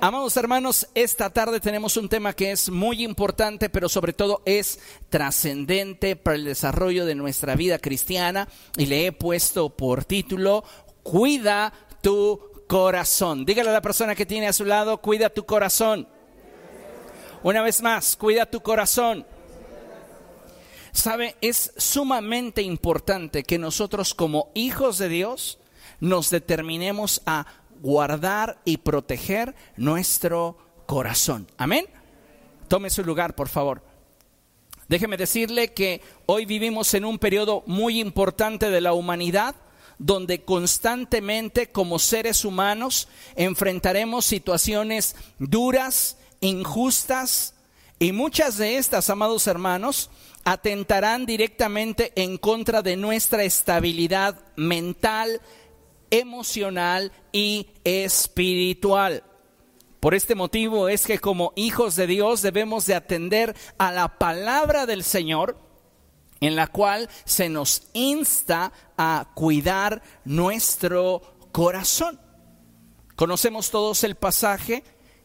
Amados hermanos, esta tarde tenemos un tema que es muy importante, pero sobre todo es trascendente para el desarrollo de nuestra vida cristiana y le he puesto por título, Cuida tu corazón. Dígale a la persona que tiene a su lado, cuida tu corazón. Una vez más, cuida tu corazón. Sabe, es sumamente importante que nosotros como hijos de Dios nos determinemos a guardar y proteger nuestro corazón. Amén. Tome su lugar, por favor. Déjeme decirle que hoy vivimos en un periodo muy importante de la humanidad donde constantemente como seres humanos enfrentaremos situaciones duras, injustas, y muchas de estas, amados hermanos, atentarán directamente en contra de nuestra estabilidad mental, emocional y espiritual. Por este motivo es que como hijos de Dios debemos de atender a la palabra del Señor en la cual se nos insta a cuidar nuestro corazón. Conocemos todos el pasaje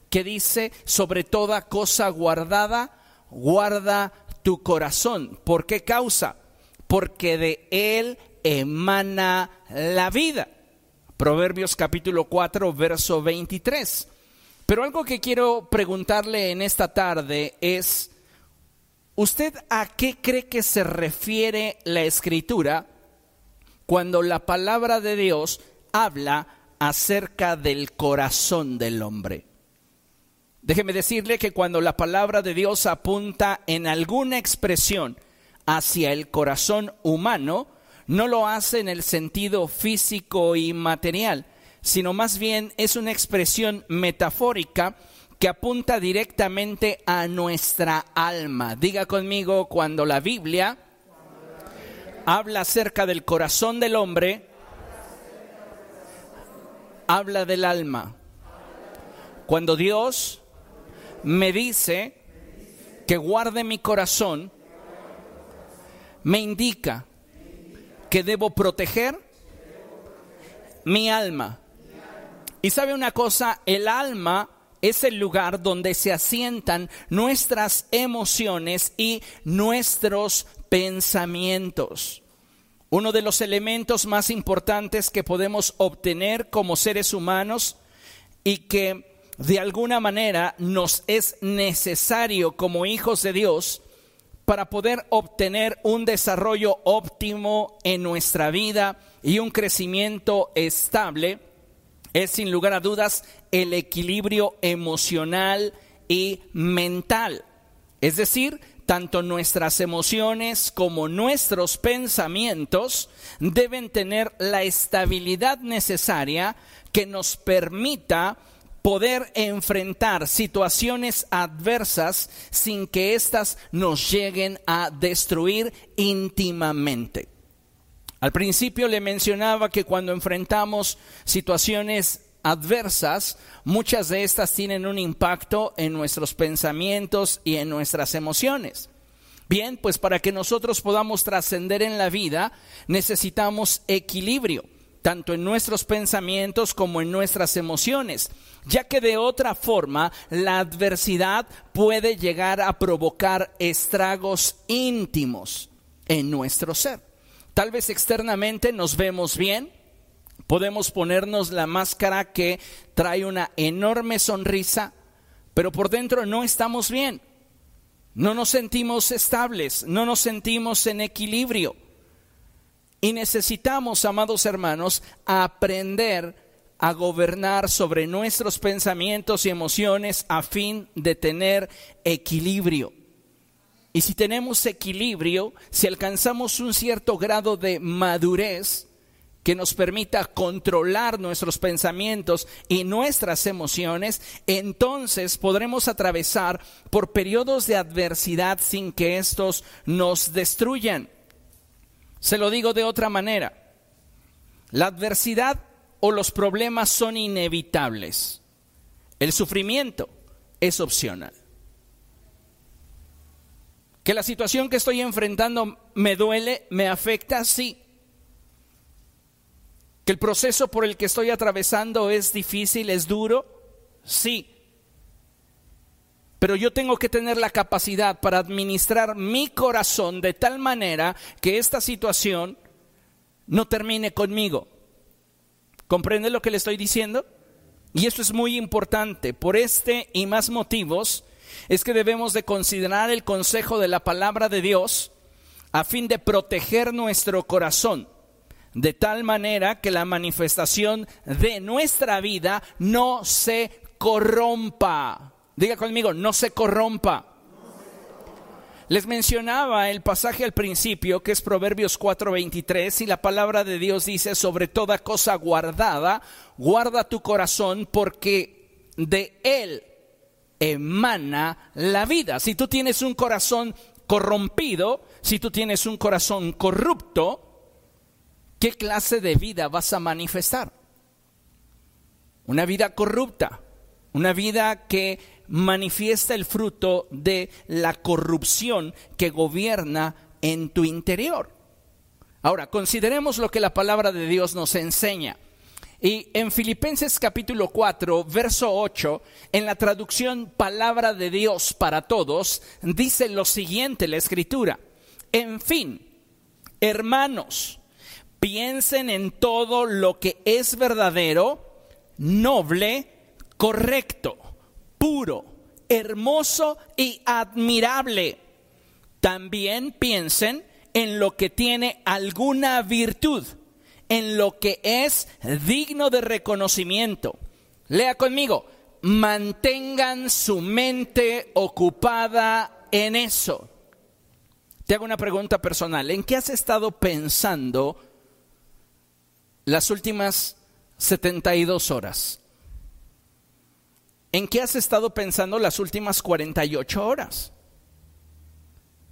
que dice, sobre toda cosa guardada, guarda tu corazón. ¿Por qué causa? Porque de él emana la vida. Proverbios capítulo 4, verso 23. Pero algo que quiero preguntarle en esta tarde es, ¿usted a qué cree que se refiere la escritura cuando la palabra de Dios habla acerca del corazón del hombre? Déjeme decirle que cuando la palabra de Dios apunta en alguna expresión hacia el corazón humano, no lo hace en el sentido físico y material, sino más bien es una expresión metafórica que apunta directamente a nuestra alma. Diga conmigo, cuando la Biblia habla acerca del corazón del hombre, habla del alma. Cuando Dios me dice que guarde mi corazón, me indica que debo proteger mi alma. Y sabe una cosa, el alma es el lugar donde se asientan nuestras emociones y nuestros pensamientos. Uno de los elementos más importantes que podemos obtener como seres humanos y que de alguna manera nos es necesario como hijos de Dios para poder obtener un desarrollo óptimo en nuestra vida y un crecimiento estable, es sin lugar a dudas el equilibrio emocional y mental. Es decir, tanto nuestras emociones como nuestros pensamientos deben tener la estabilidad necesaria que nos permita poder enfrentar situaciones adversas sin que éstas nos lleguen a destruir íntimamente. Al principio le mencionaba que cuando enfrentamos situaciones adversas, muchas de estas tienen un impacto en nuestros pensamientos y en nuestras emociones. Bien, pues para que nosotros podamos trascender en la vida necesitamos equilibrio tanto en nuestros pensamientos como en nuestras emociones, ya que de otra forma la adversidad puede llegar a provocar estragos íntimos en nuestro ser. Tal vez externamente nos vemos bien, podemos ponernos la máscara que trae una enorme sonrisa, pero por dentro no estamos bien. No nos sentimos estables, no nos sentimos en equilibrio. Y necesitamos, amados hermanos, aprender a gobernar sobre nuestros pensamientos y emociones a fin de tener equilibrio. Y si tenemos equilibrio, si alcanzamos un cierto grado de madurez que nos permita controlar nuestros pensamientos y nuestras emociones, entonces podremos atravesar por periodos de adversidad sin que estos nos destruyan. Se lo digo de otra manera. La adversidad o los problemas son inevitables. El sufrimiento es opcional. Que la situación que estoy enfrentando me duele, me afecta, sí. Que el proceso por el que estoy atravesando es difícil, es duro, sí. Pero yo tengo que tener la capacidad para administrar mi corazón de tal manera que esta situación no termine conmigo. ¿Comprende lo que le estoy diciendo? Y esto es muy importante. Por este y más motivos es que debemos de considerar el consejo de la palabra de Dios a fin de proteger nuestro corazón, de tal manera que la manifestación de nuestra vida no se corrompa. Diga conmigo, no se corrompa. Les mencionaba el pasaje al principio, que es Proverbios 4:23, y la palabra de Dios dice, sobre toda cosa guardada, guarda tu corazón, porque de él emana la vida. Si tú tienes un corazón corrompido, si tú tienes un corazón corrupto, ¿qué clase de vida vas a manifestar? Una vida corrupta, una vida que manifiesta el fruto de la corrupción que gobierna en tu interior. Ahora, consideremos lo que la palabra de Dios nos enseña. Y en Filipenses capítulo 4, verso 8, en la traducción Palabra de Dios para Todos, dice lo siguiente la escritura. En fin, hermanos, piensen en todo lo que es verdadero, noble, correcto, puro, hermoso y admirable. También piensen en lo que tiene alguna virtud en lo que es digno de reconocimiento. Lea conmigo, mantengan su mente ocupada en eso. Te hago una pregunta personal. ¿En qué has estado pensando las últimas 72 horas? ¿En qué has estado pensando las últimas 48 horas?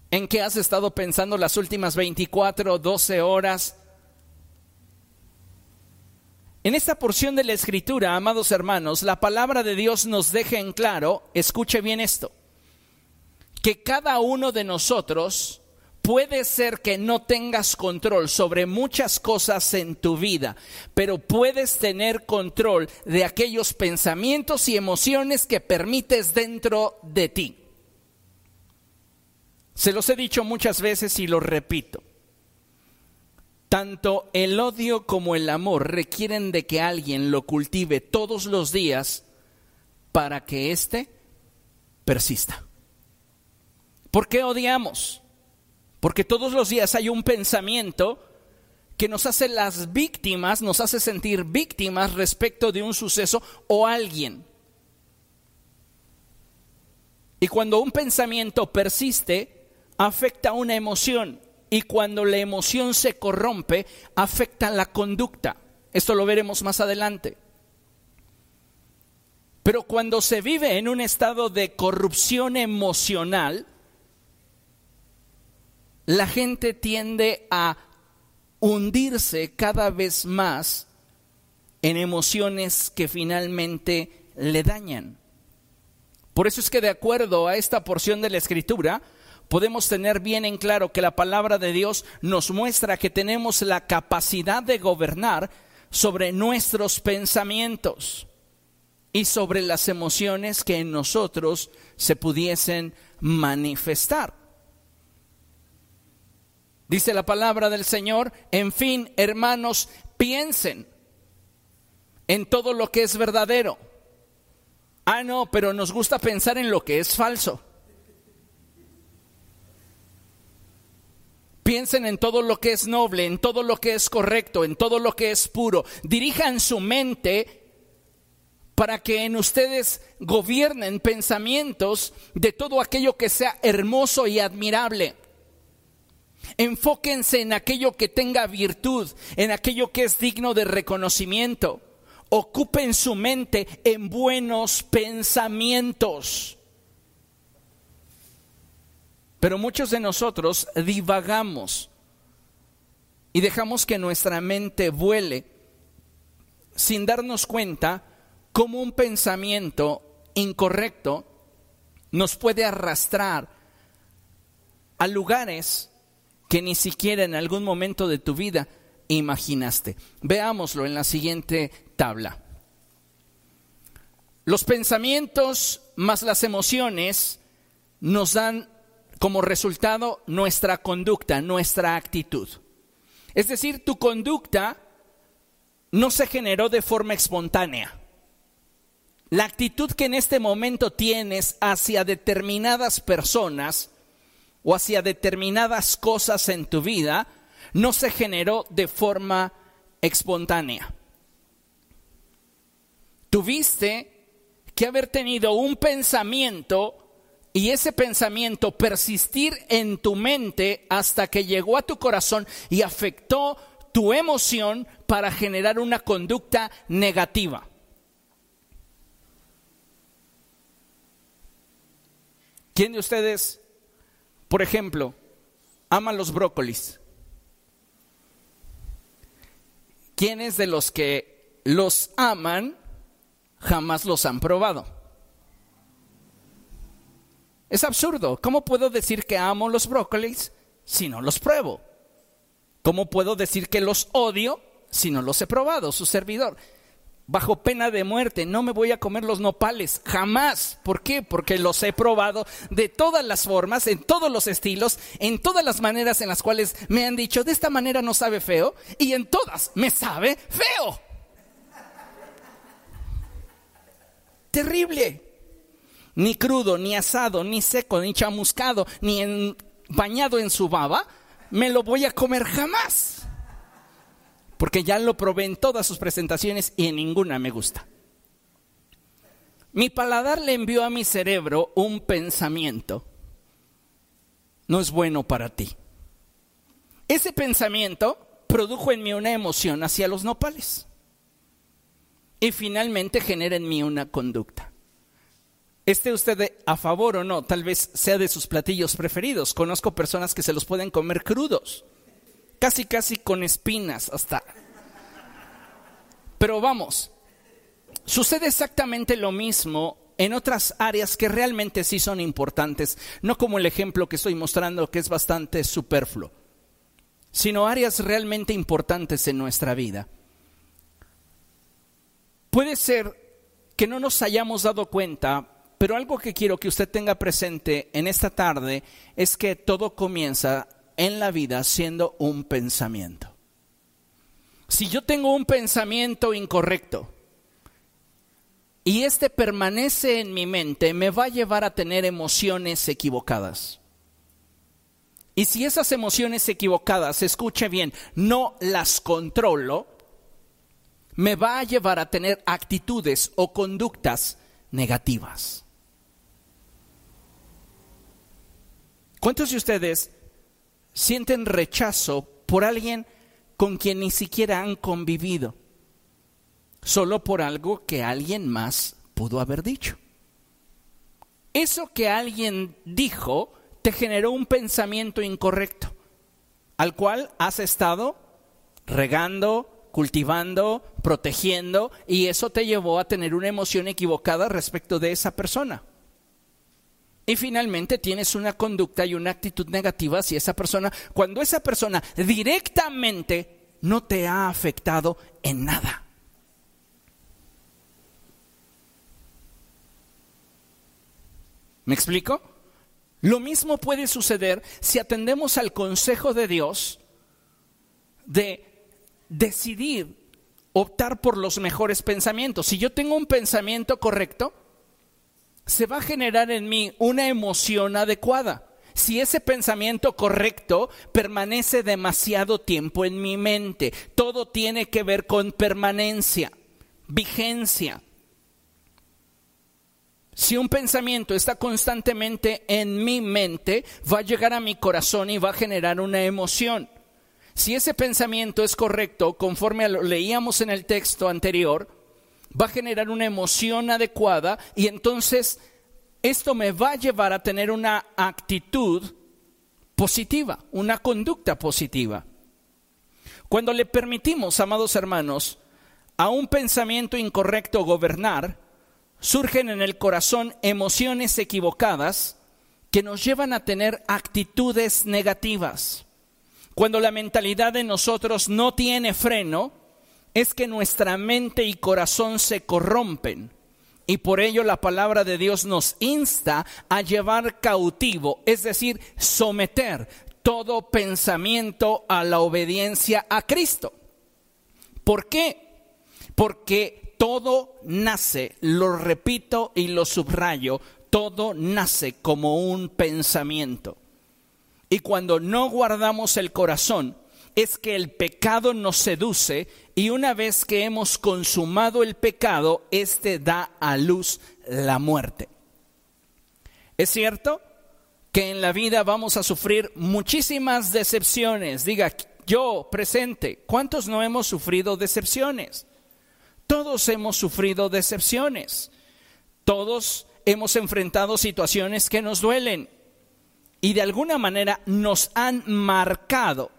¿En qué has estado pensando las últimas 24, 12 horas? En esta porción de la escritura, amados hermanos, la palabra de Dios nos deja en claro, escuche bien esto, que cada uno de nosotros puede ser que no tengas control sobre muchas cosas en tu vida, pero puedes tener control de aquellos pensamientos y emociones que permites dentro de ti. Se los he dicho muchas veces y lo repito. Tanto el odio como el amor requieren de que alguien lo cultive todos los días para que éste persista. ¿Por qué odiamos? Porque todos los días hay un pensamiento que nos hace las víctimas, nos hace sentir víctimas respecto de un suceso o alguien. Y cuando un pensamiento persiste, afecta una emoción y cuando la emoción se corrompe, afecta la conducta. Esto lo veremos más adelante. Pero cuando se vive en un estado de corrupción emocional, la gente tiende a hundirse cada vez más en emociones que finalmente le dañan. Por eso es que de acuerdo a esta porción de la escritura, podemos tener bien en claro que la palabra de Dios nos muestra que tenemos la capacidad de gobernar sobre nuestros pensamientos y sobre las emociones que en nosotros se pudiesen manifestar. Dice la palabra del Señor, en fin, hermanos, piensen en todo lo que es verdadero. Ah, no, pero nos gusta pensar en lo que es falso. Piensen en todo lo que es noble, en todo lo que es correcto, en todo lo que es puro. Dirijan su mente para que en ustedes gobiernen pensamientos de todo aquello que sea hermoso y admirable. Enfóquense en aquello que tenga virtud, en aquello que es digno de reconocimiento. Ocupen su mente en buenos pensamientos. Pero muchos de nosotros divagamos y dejamos que nuestra mente vuele sin darnos cuenta cómo un pensamiento incorrecto nos puede arrastrar a lugares que ni siquiera en algún momento de tu vida imaginaste. Veámoslo en la siguiente tabla. Los pensamientos más las emociones nos dan como resultado nuestra conducta, nuestra actitud. Es decir, tu conducta no se generó de forma espontánea. La actitud que en este momento tienes hacia determinadas personas o hacia determinadas cosas en tu vida no se generó de forma espontánea. Tuviste que haber tenido un pensamiento y ese pensamiento persistir en tu mente hasta que llegó a tu corazón y afectó tu emoción para generar una conducta negativa. ¿Quién de ustedes, por ejemplo, ama los brócolis? ¿Quiénes de los que los aman jamás los han probado? Es absurdo. ¿Cómo puedo decir que amo los brócolis si no los pruebo? ¿Cómo puedo decir que los odio si no los he probado? Su servidor. Bajo pena de muerte, no me voy a comer los nopales, jamás. ¿Por qué? Porque los he probado de todas las formas, en todos los estilos, en todas las maneras en las cuales me han dicho, de esta manera no sabe feo, y en todas me sabe feo. Terrible. Ni crudo, ni asado, ni seco, ni chamuscado, ni bañado en su baba, me lo voy a comer jamás. Porque ya lo probé en todas sus presentaciones y en ninguna me gusta. Mi paladar le envió a mi cerebro un pensamiento. No es bueno para ti. Ese pensamiento produjo en mí una emoción hacia los nopales. Y finalmente genera en mí una conducta. Esté usted a favor o no, tal vez sea de sus platillos preferidos. Conozco personas que se los pueden comer crudos, casi casi con espinas hasta. Pero vamos, sucede exactamente lo mismo en otras áreas que realmente sí son importantes, no como el ejemplo que estoy mostrando que es bastante superfluo, sino áreas realmente importantes en nuestra vida. Puede ser que no nos hayamos dado cuenta pero algo que quiero que usted tenga presente en esta tarde es que todo comienza en la vida siendo un pensamiento. Si yo tengo un pensamiento incorrecto y este permanece en mi mente, me va a llevar a tener emociones equivocadas. Y si esas emociones equivocadas, escuche bien, no las controlo, me va a llevar a tener actitudes o conductas negativas. ¿Cuántos de ustedes sienten rechazo por alguien con quien ni siquiera han convivido? Solo por algo que alguien más pudo haber dicho. Eso que alguien dijo te generó un pensamiento incorrecto, al cual has estado regando, cultivando, protegiendo, y eso te llevó a tener una emoción equivocada respecto de esa persona. Y finalmente tienes una conducta y una actitud negativa hacia esa persona cuando esa persona directamente no te ha afectado en nada. ¿Me explico? Lo mismo puede suceder si atendemos al consejo de Dios de decidir optar por los mejores pensamientos. Si yo tengo un pensamiento correcto, se va a generar en mí una emoción adecuada. Si ese pensamiento correcto permanece demasiado tiempo en mi mente, todo tiene que ver con permanencia, vigencia. Si un pensamiento está constantemente en mi mente, va a llegar a mi corazón y va a generar una emoción. Si ese pensamiento es correcto, conforme lo leíamos en el texto anterior, va a generar una emoción adecuada y entonces esto me va a llevar a tener una actitud positiva, una conducta positiva. Cuando le permitimos, amados hermanos, a un pensamiento incorrecto gobernar, surgen en el corazón emociones equivocadas que nos llevan a tener actitudes negativas. Cuando la mentalidad de nosotros no tiene freno, es que nuestra mente y corazón se corrompen Y por ello la palabra de Dios nos insta a llevar cautivo, es decir, someter todo pensamiento a la obediencia a Cristo. ¿Por qué? Porque todo nace, lo repito y lo subrayo, todo nace como un pensamiento. Y cuando no guardamos el corazón, es que el pecado nos seduce y una vez que hemos consumado el pecado, éste da a luz la muerte. Es cierto que en la vida vamos a sufrir muchísimas decepciones. Diga, yo presente, ¿cuántos no hemos sufrido decepciones? Todos hemos sufrido decepciones. Todos hemos enfrentado situaciones que nos duelen y de alguna manera nos han marcado.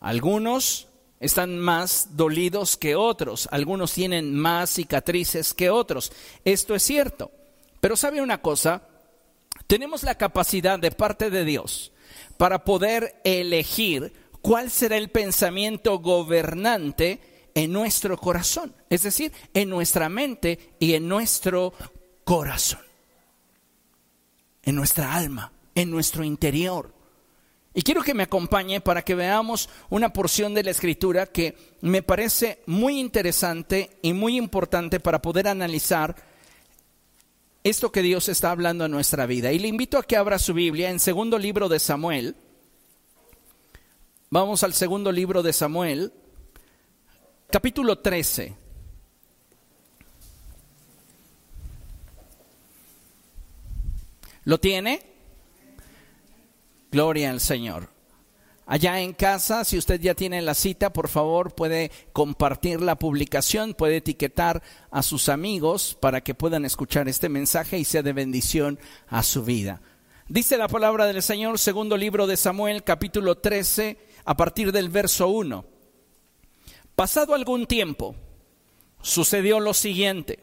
Algunos están más dolidos que otros, algunos tienen más cicatrices que otros. Esto es cierto. Pero sabe una cosa, tenemos la capacidad de parte de Dios para poder elegir cuál será el pensamiento gobernante en nuestro corazón, es decir, en nuestra mente y en nuestro corazón, en nuestra alma, en nuestro interior. Y quiero que me acompañe para que veamos una porción de la escritura que me parece muy interesante y muy importante para poder analizar esto que Dios está hablando en nuestra vida. Y le invito a que abra su Biblia en segundo libro de Samuel. Vamos al segundo libro de Samuel, capítulo 13. ¿Lo tiene? Gloria al Señor. Allá en casa, si usted ya tiene la cita, por favor puede compartir la publicación, puede etiquetar a sus amigos para que puedan escuchar este mensaje y sea de bendición a su vida. Dice la palabra del Señor, segundo libro de Samuel, capítulo 13, a partir del verso 1. Pasado algún tiempo, sucedió lo siguiente.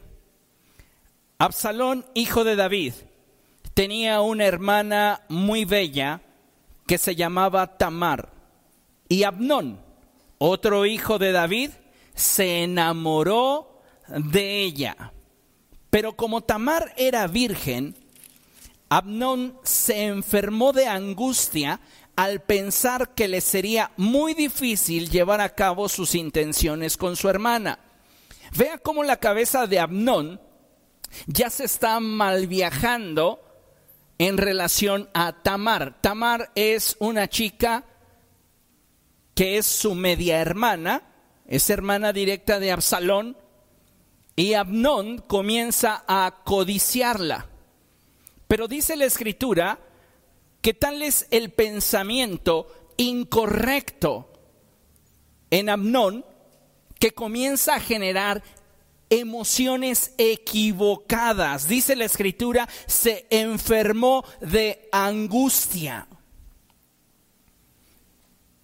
Absalón, hijo de David, tenía una hermana muy bella, que se llamaba Tamar. Y Abnón, otro hijo de David, se enamoró de ella. Pero como Tamar era virgen, Abnón se enfermó de angustia al pensar que le sería muy difícil llevar a cabo sus intenciones con su hermana. Vea cómo la cabeza de Abnón ya se está mal viajando en relación a Tamar. Tamar es una chica que es su media hermana, es hermana directa de Absalón, y Abnón comienza a codiciarla. Pero dice la escritura que tal es el pensamiento incorrecto en Abnón que comienza a generar emociones equivocadas. Dice la escritura, se enfermó de angustia.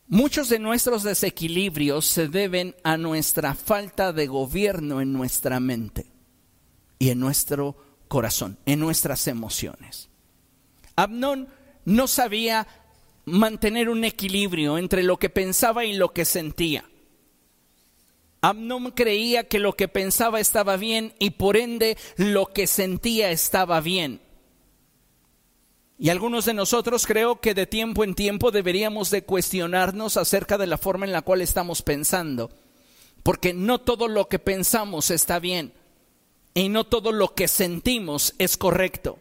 Muchos de nuestros desequilibrios se deben a nuestra falta de gobierno en nuestra mente y en nuestro corazón, en nuestras emociones. Abnón no sabía mantener un equilibrio entre lo que pensaba y lo que sentía. Amnón creía que lo que pensaba estaba bien y por ende lo que sentía estaba bien. Y algunos de nosotros creo que de tiempo en tiempo deberíamos de cuestionarnos acerca de la forma en la cual estamos pensando. Porque no todo lo que pensamos está bien y no todo lo que sentimos es correcto.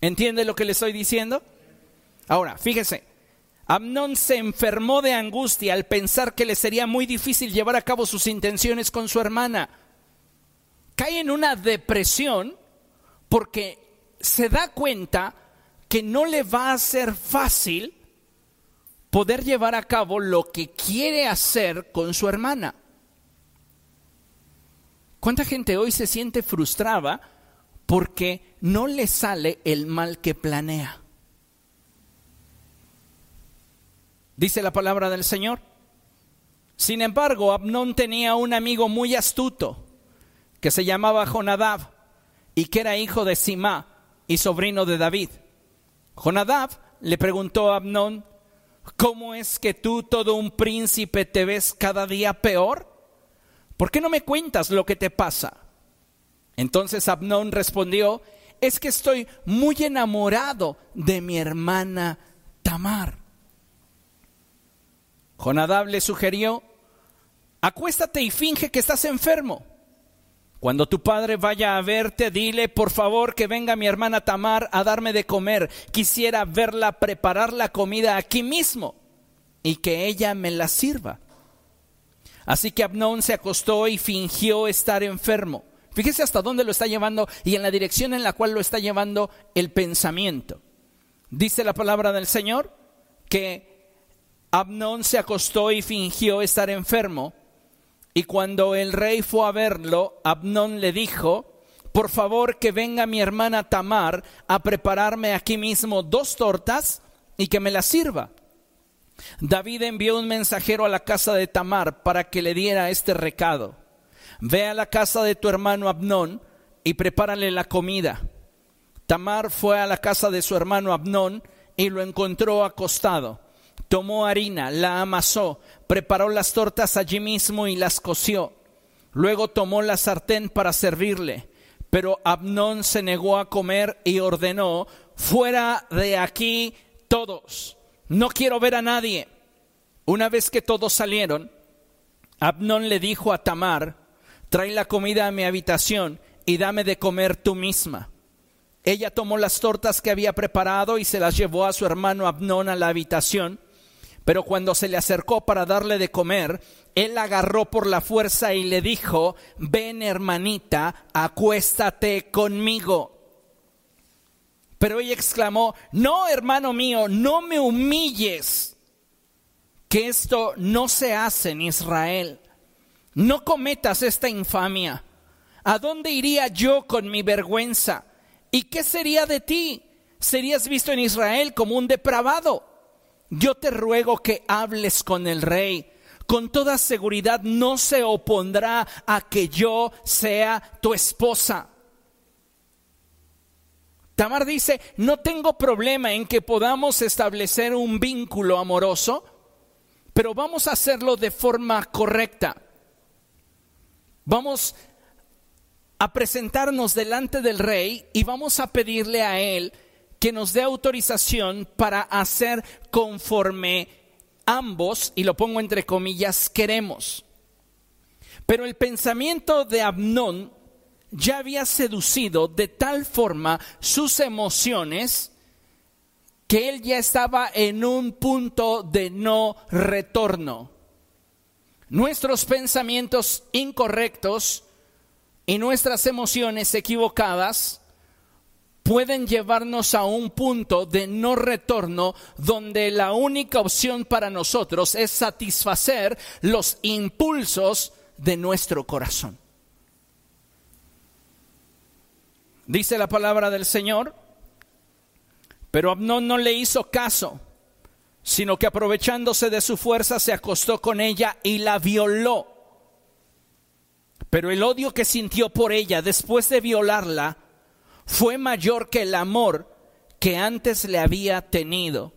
¿Entiende lo que le estoy diciendo? Ahora, fíjese, Amnón se enfermó de angustia al pensar que le sería muy difícil llevar a cabo sus intenciones con su hermana. Cae en una depresión porque se da cuenta que no le va a ser fácil poder llevar a cabo lo que quiere hacer con su hermana. ¿Cuánta gente hoy se siente frustrada porque no le sale el mal que planea? Dice la palabra del Señor. Sin embargo, Abnón tenía un amigo muy astuto que se llamaba Jonadab y que era hijo de Simá y sobrino de David. Jonadab le preguntó a Abnón, ¿cómo es que tú, todo un príncipe, te ves cada día peor? ¿Por qué no me cuentas lo que te pasa? Entonces Abnón respondió, es que estoy muy enamorado de mi hermana Tamar. Jonadab le sugirió, acuéstate y finge que estás enfermo. Cuando tu padre vaya a verte, dile, por favor, que venga mi hermana Tamar a darme de comer. Quisiera verla preparar la comida aquí mismo y que ella me la sirva. Así que Abnón se acostó y fingió estar enfermo. Fíjese hasta dónde lo está llevando y en la dirección en la cual lo está llevando el pensamiento. Dice la palabra del Señor que Abnón se acostó y fingió estar enfermo y cuando el rey fue a verlo, Abnón le dijo, por favor que venga mi hermana Tamar a prepararme aquí mismo dos tortas y que me las sirva. David envió un mensajero a la casa de Tamar para que le diera este recado. Ve a la casa de tu hermano Abnón y prepárale la comida. Tamar fue a la casa de su hermano Abnón y lo encontró acostado tomó harina, la amasó, preparó las tortas allí mismo y las coció. Luego tomó la sartén para servirle. Pero Abnón se negó a comer y ordenó, fuera de aquí todos, no quiero ver a nadie. Una vez que todos salieron, Abnón le dijo a Tamar, trae la comida a mi habitación y dame de comer tú misma. Ella tomó las tortas que había preparado y se las llevó a su hermano Abnón a la habitación pero cuando se le acercó para darle de comer, él agarró por la fuerza y le dijo, ven hermanita, acuéstate conmigo. Pero ella exclamó, no hermano mío, no me humilles, que esto no se hace en Israel. No cometas esta infamia. ¿A dónde iría yo con mi vergüenza? ¿Y qué sería de ti? Serías visto en Israel como un depravado yo te ruego que hables con el rey. Con toda seguridad no se opondrá a que yo sea tu esposa. Tamar dice, no tengo problema en que podamos establecer un vínculo amoroso, pero vamos a hacerlo de forma correcta. Vamos a presentarnos delante del rey y vamos a pedirle a él que nos dé autorización para hacer conforme ambos, y lo pongo entre comillas, queremos. Pero el pensamiento de Abnón ya había seducido de tal forma sus emociones que él ya estaba en un punto de no retorno. Nuestros pensamientos incorrectos y nuestras emociones equivocadas pueden llevarnos a un punto de no retorno donde la única opción para nosotros es satisfacer los impulsos de nuestro corazón. Dice la palabra del Señor, pero Abnón no le hizo caso, sino que aprovechándose de su fuerza se acostó con ella y la violó. Pero el odio que sintió por ella después de violarla fue mayor que el amor que antes le había tenido.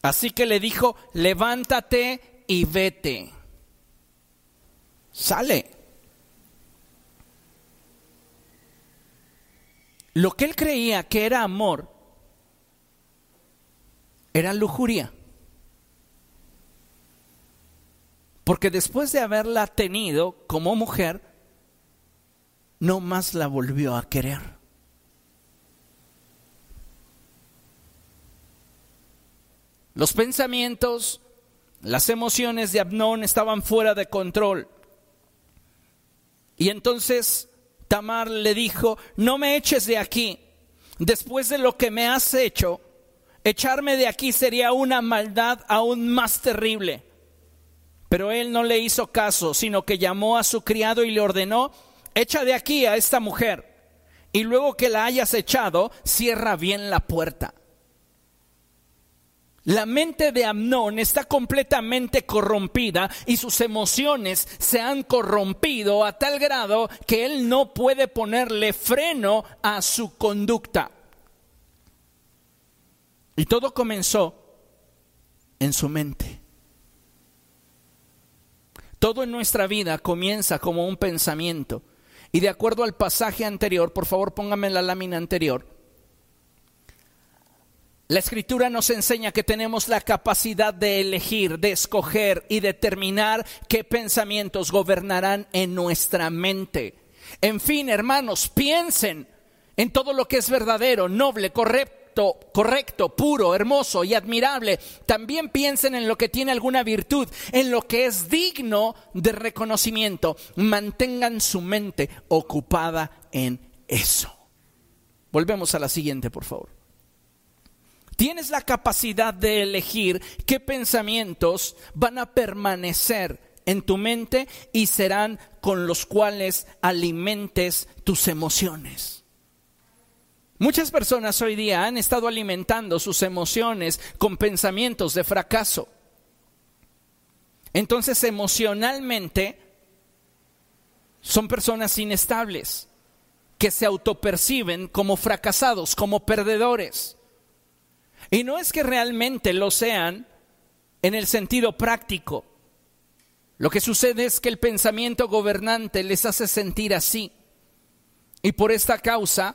Así que le dijo, levántate y vete. Sale. Lo que él creía que era amor era lujuria. Porque después de haberla tenido como mujer, no más la volvió a querer. Los pensamientos, las emociones de Abnón estaban fuera de control. Y entonces Tamar le dijo, no me eches de aquí. Después de lo que me has hecho, echarme de aquí sería una maldad aún más terrible. Pero él no le hizo caso, sino que llamó a su criado y le ordenó, echa de aquí a esta mujer. Y luego que la hayas echado, cierra bien la puerta. La mente de Amnón está completamente corrompida y sus emociones se han corrompido a tal grado que él no puede ponerle freno a su conducta. Y todo comenzó en su mente. Todo en nuestra vida comienza como un pensamiento Y de acuerdo al pasaje anterior, por favor póngame la lámina anterior, la escritura nos enseña que tenemos la capacidad de elegir, de escoger y determinar qué pensamientos gobernarán en nuestra mente. En fin, hermanos, piensen en todo lo que es verdadero, noble, correcto, correcto, puro, hermoso y admirable. También piensen en lo que tiene alguna virtud, en lo que es digno de reconocimiento. Mantengan su mente ocupada en eso. Volvemos a la siguiente, por favor. Tienes la capacidad de elegir qué pensamientos van a permanecer en tu mente y serán con los cuales alimentes tus emociones. Muchas personas hoy día han estado alimentando sus emociones con pensamientos de fracaso. Entonces emocionalmente son personas inestables que se autoperciben como fracasados, como perdedores. Y no es que realmente lo sean en el sentido práctico. Lo que sucede es que el pensamiento gobernante les hace sentir así. Y por esta causa,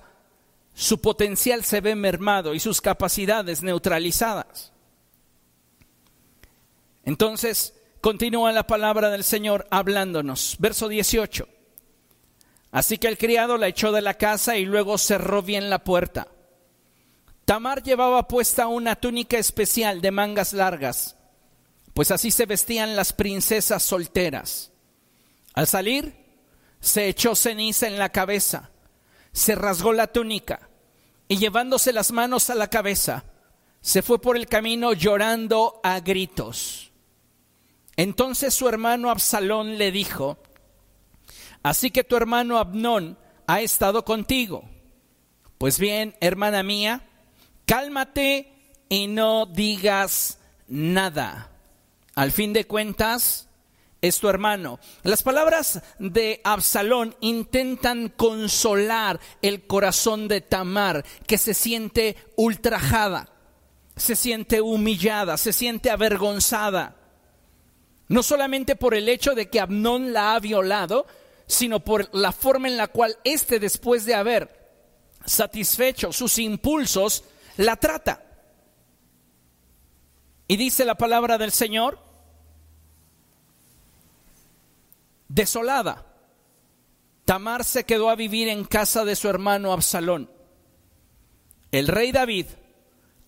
su potencial se ve mermado y sus capacidades neutralizadas. Entonces, continúa la palabra del Señor hablándonos. Verso 18. Así que el criado la echó de la casa y luego cerró bien la puerta. Tamar llevaba puesta una túnica especial de mangas largas, pues así se vestían las princesas solteras. Al salir, se echó ceniza en la cabeza, se rasgó la túnica y llevándose las manos a la cabeza, se fue por el camino llorando a gritos. Entonces su hermano Absalón le dijo, así que tu hermano Abnón ha estado contigo. Pues bien, hermana mía, cálmate y no digas nada. Al fin de cuentas, es tu hermano. Las palabras de Absalón intentan consolar el corazón de Tamar, que se siente ultrajada, se siente humillada, se siente avergonzada. No solamente por el hecho de que Abnón la ha violado, sino por la forma en la cual éste, después de haber satisfecho sus impulsos, la trata. Y dice la palabra del Señor, desolada. Tamar se quedó a vivir en casa de su hermano Absalón. El rey David,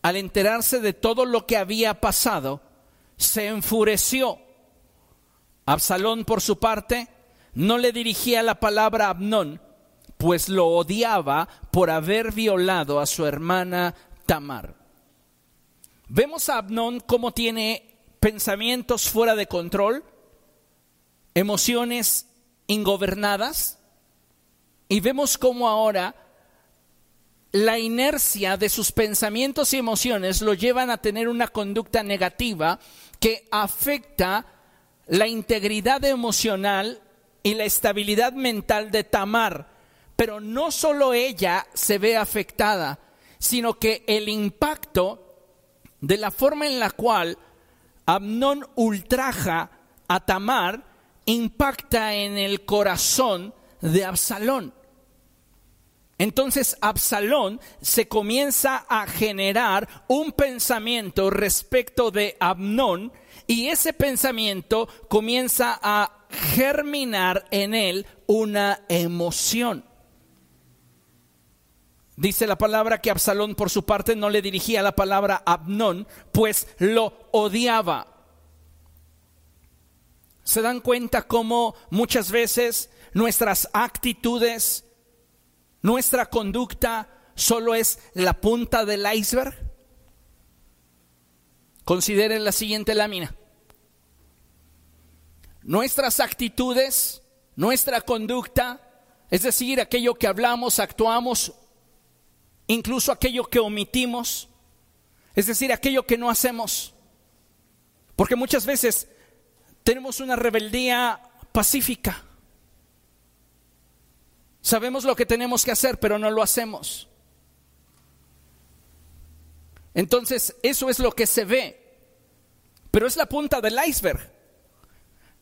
al enterarse de todo lo que había pasado, se enfureció. Absalón, por su parte, no le dirigía la palabra a Abnón, pues lo odiaba por haber violado a su hermana Tamar. Vemos a Abnón cómo tiene pensamientos fuera de control, emociones ingobernadas, y vemos cómo ahora la inercia de sus pensamientos y emociones lo llevan a tener una conducta negativa que afecta la integridad emocional y la estabilidad mental de Tamar. Pero no solo ella se ve afectada, sino que el impacto de la forma en la cual Amnón ultraja a Tamar impacta en el corazón de Absalón. Entonces Absalón se comienza a generar un pensamiento respecto de Amnón y ese pensamiento comienza a germinar en él una emoción. Dice la palabra que Absalón por su parte no le dirigía la palabra Abnón, pues lo odiaba. ¿Se dan cuenta cómo muchas veces nuestras actitudes, nuestra conducta solo es la punta del iceberg? Consideren la siguiente lámina. Nuestras actitudes, nuestra conducta, es decir, aquello que hablamos, actuamos incluso aquello que omitimos, es decir, aquello que no hacemos. Porque muchas veces tenemos una rebeldía pacífica. Sabemos lo que tenemos que hacer, pero no lo hacemos. Entonces, eso es lo que se ve, pero es la punta del iceberg.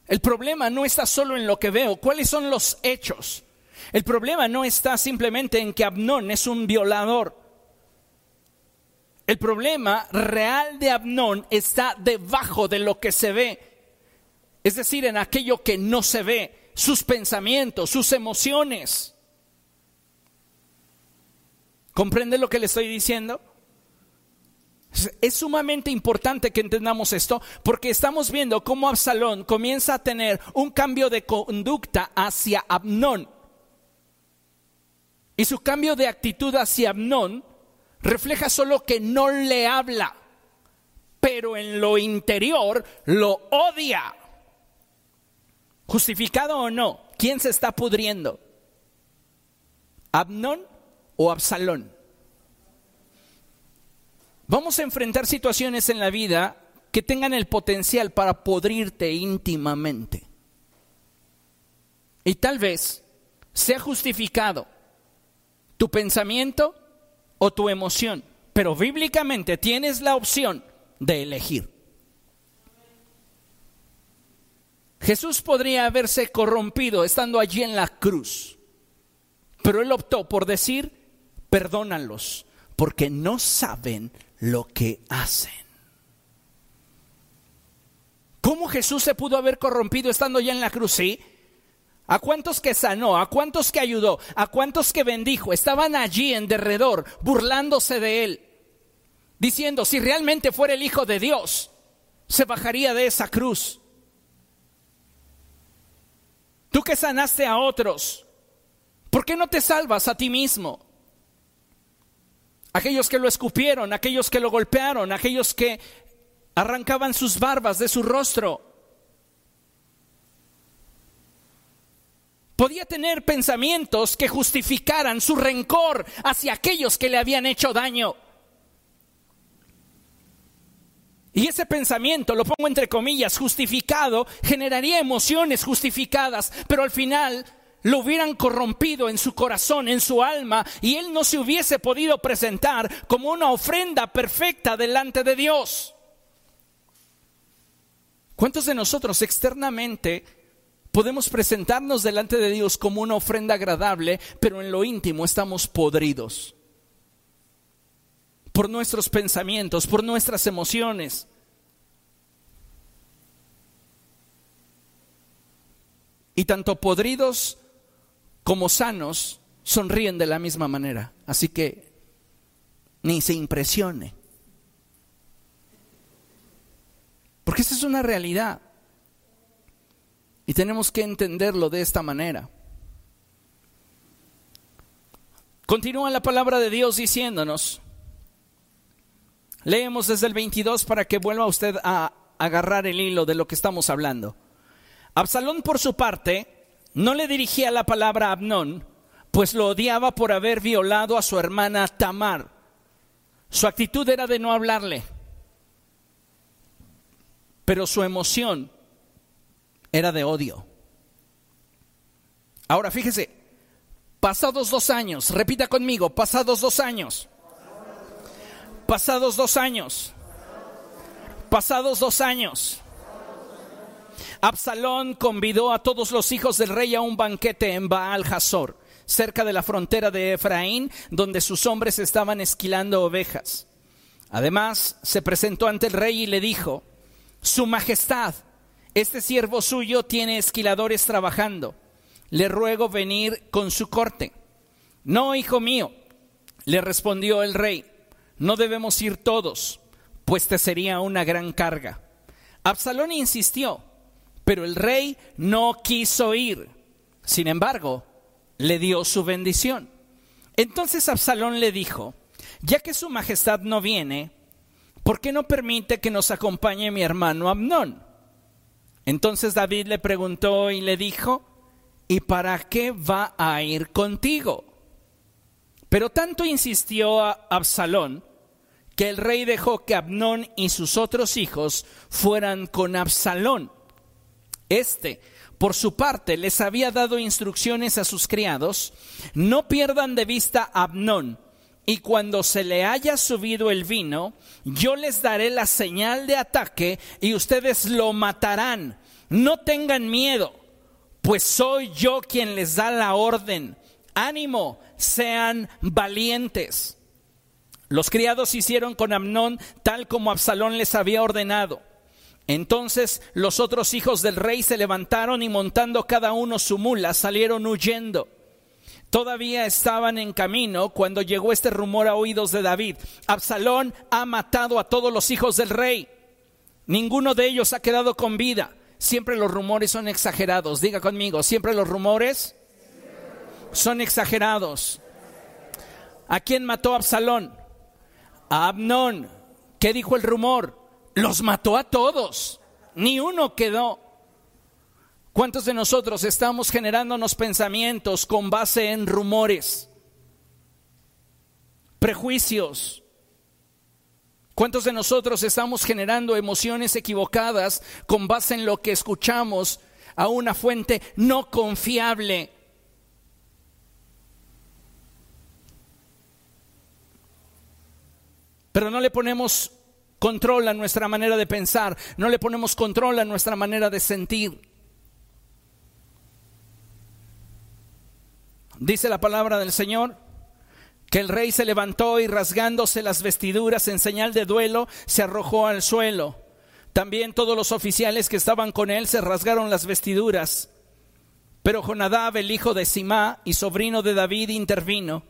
El problema no está solo en lo que veo, cuáles son los hechos. El problema no está simplemente en que Abnón es un violador. El problema real de Abnón está debajo de lo que se ve, es decir, en aquello que no se ve, sus pensamientos, sus emociones. ¿Comprende lo que le estoy diciendo? Es sumamente importante que entendamos esto porque estamos viendo cómo Absalón comienza a tener un cambio de conducta hacia Abnón. Y su cambio de actitud hacia Abnón refleja solo que no le habla, pero en lo interior lo odia. ¿Justificado o no? ¿Quién se está pudriendo? ¿Abnón o Absalón? Vamos a enfrentar situaciones en la vida que tengan el potencial para podrirte íntimamente. Y tal vez sea justificado tu pensamiento o tu emoción, pero bíblicamente tienes la opción de elegir. Jesús podría haberse corrompido estando allí en la cruz, pero él optó por decir, perdónalos, porque no saben lo que hacen. ¿Cómo Jesús se pudo haber corrompido estando ya en la cruz? Sí, ¿A cuántos que sanó? ¿A cuántos que ayudó? ¿A cuántos que bendijo? Estaban allí en derredor, burlándose de él, diciendo, si realmente fuera el Hijo de Dios, se bajaría de esa cruz. Tú que sanaste a otros, ¿por qué no te salvas a ti mismo? Aquellos que lo escupieron, aquellos que lo golpearon, aquellos que arrancaban sus barbas de su rostro, podía tener pensamientos que justificaran su rencor hacia aquellos que le habían hecho daño. Y ese pensamiento, lo pongo entre comillas, justificado, generaría emociones justificadas, pero al final lo hubieran corrompido en su corazón, en su alma, y él no se hubiese podido presentar como una ofrenda perfecta delante de Dios. ¿Cuántos de nosotros externamente podemos presentarnos delante de Dios como una ofrenda agradable, pero en lo íntimo estamos podridos por nuestros pensamientos, por nuestras emociones. Y tanto podridos como sanos sonríen de la misma manera. Así que ni se impresione. Porque esa es una realidad. Y tenemos que entenderlo de esta manera. Continúa la palabra de Dios diciéndonos, leemos desde el 22 para que vuelva usted a agarrar el hilo de lo que estamos hablando. Absalón por su parte no le dirigía la palabra a Abnón, pues lo odiaba por haber violado a su hermana Tamar. Su actitud era de no hablarle, pero su emoción era de odio. Ahora fíjese, pasados dos años, repita conmigo, pasados dos años, pasados dos años, pasados dos años. Absalón convidó a todos los hijos del rey a un banquete en Baal Hazor, cerca de la frontera de Efraín, donde sus hombres estaban esquilando ovejas. Además, se presentó ante el rey y le dijo, Su Majestad, este siervo suyo tiene esquiladores trabajando. Le ruego venir con su corte. No, hijo mío, le respondió el rey, no debemos ir todos, pues te sería una gran carga. Absalón insistió, pero el rey no quiso ir. Sin embargo, le dio su bendición. Entonces Absalón le dijo, ya que su majestad no viene, ¿por qué no permite que nos acompañe mi hermano Amnón? Entonces David le preguntó y le dijo, ¿y para qué va a ir contigo? Pero tanto insistió a Absalón que el rey dejó que Abnón y sus otros hijos fueran con Absalón. Este, por su parte, les había dado instrucciones a sus criados, no pierdan de vista a Abnón, y cuando se le haya subido el vino, yo les daré la señal de ataque y ustedes lo matarán. No tengan miedo, pues soy yo quien les da la orden. Ánimo, sean valientes. Los criados hicieron con Amnón tal como Absalón les había ordenado. Entonces los otros hijos del rey se levantaron y montando cada uno su mula salieron huyendo. Todavía estaban en camino cuando llegó este rumor a oídos de David. Absalón ha matado a todos los hijos del rey. Ninguno de ellos ha quedado con vida. Siempre los rumores son exagerados. Diga conmigo, siempre los rumores son exagerados. ¿A quién mató Absalón? A Abnón. ¿Qué dijo el rumor? Los mató a todos. Ni uno quedó. ¿Cuántos de nosotros estamos generándonos pensamientos con base en rumores, prejuicios? ¿Cuántos de nosotros estamos generando emociones equivocadas con base en lo que escuchamos a una fuente no confiable? Pero no le ponemos control a nuestra manera de pensar, no le ponemos control a nuestra manera de sentir. Dice la palabra del Señor que el rey se levantó y rasgándose las vestiduras en señal de duelo, se arrojó al suelo. También todos los oficiales que estaban con él se rasgaron las vestiduras. Pero Jonadab, el hijo de Simá y sobrino de David, intervino.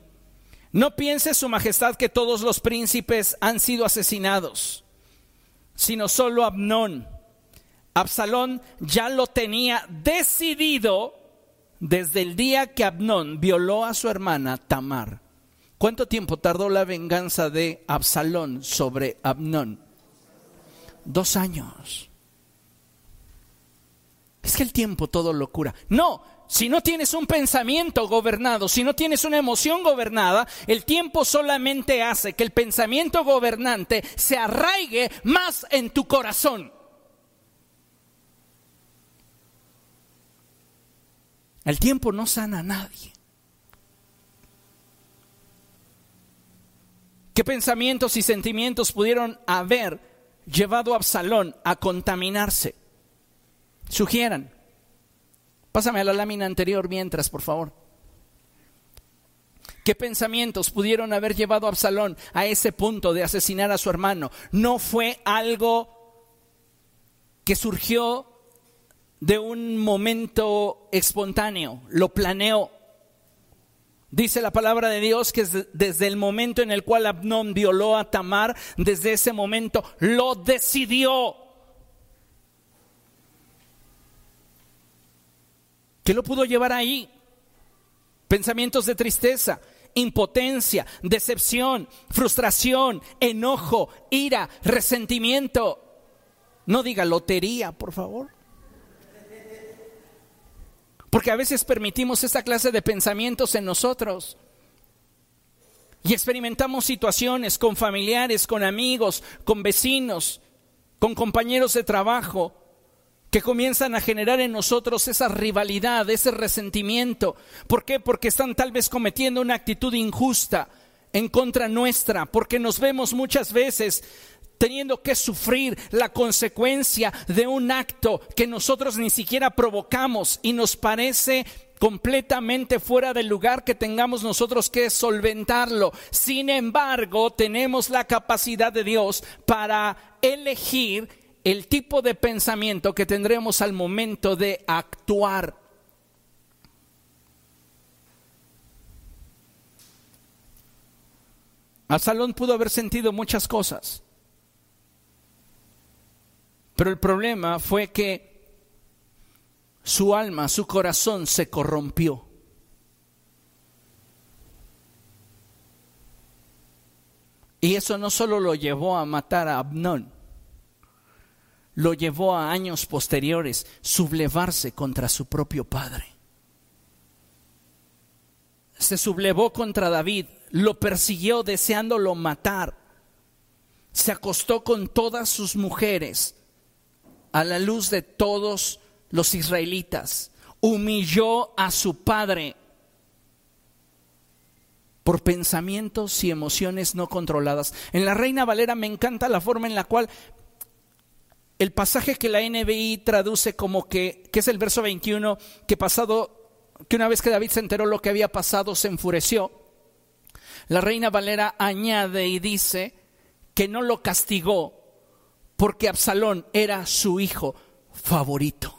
No piense su majestad que todos los príncipes han sido asesinados, sino solo Abnón. Absalón ya lo tenía decidido desde el día que Abnón violó a su hermana Tamar. ¿Cuánto tiempo tardó la venganza de Absalón sobre Abnón? Dos años. Es que el tiempo todo lo cura. No, si no tienes un pensamiento gobernado, si no tienes una emoción gobernada, el tiempo solamente hace que el pensamiento gobernante se arraigue más en tu corazón. El tiempo no sana a nadie. ¿Qué pensamientos y sentimientos pudieron haber llevado a Absalón a contaminarse? Sugieran. Pásame a la lámina anterior mientras, por favor. ¿Qué pensamientos pudieron haber llevado a Absalón a ese punto de asesinar a su hermano? No fue algo que surgió de un momento espontáneo, lo planeó. Dice la palabra de Dios que desde el momento en el cual Abnón violó a Tamar, desde ese momento lo decidió. ¿Qué lo pudo llevar ahí? Pensamientos de tristeza, impotencia, decepción, frustración, enojo, ira, resentimiento. No diga lotería, por favor. Porque a veces permitimos esa clase de pensamientos en nosotros. Y experimentamos situaciones con familiares, con amigos, con vecinos, con compañeros de trabajo, que comienzan a generar en nosotros esa rivalidad, ese resentimiento. ¿Por qué? Porque están tal vez cometiendo una actitud injusta en contra nuestra, porque nos vemos muchas veces teniendo que sufrir la consecuencia de un acto que nosotros ni siquiera provocamos y nos parece completamente fuera del lugar que tengamos nosotros que solventarlo. Sin embargo, tenemos la capacidad de Dios para elegir el tipo de pensamiento que tendremos al momento de actuar. Absalón pudo haber sentido muchas cosas. Pero el problema fue que su alma, su corazón se corrompió. Y eso no solo lo llevó a matar a Abnón, lo llevó a años posteriores sublevarse contra su propio padre. Se sublevó contra David, lo persiguió deseándolo matar. Se acostó con todas sus mujeres a la luz de todos los israelitas. Humilló a su padre por pensamientos y emociones no controladas. En la Reina Valera me encanta la forma en la cual el pasaje que la NBI traduce como que, que es el verso 21, que pasado, que una vez que David se enteró lo que había pasado, se enfureció. La reina Valera añade y dice que no lo castigó porque Absalón era su hijo favorito.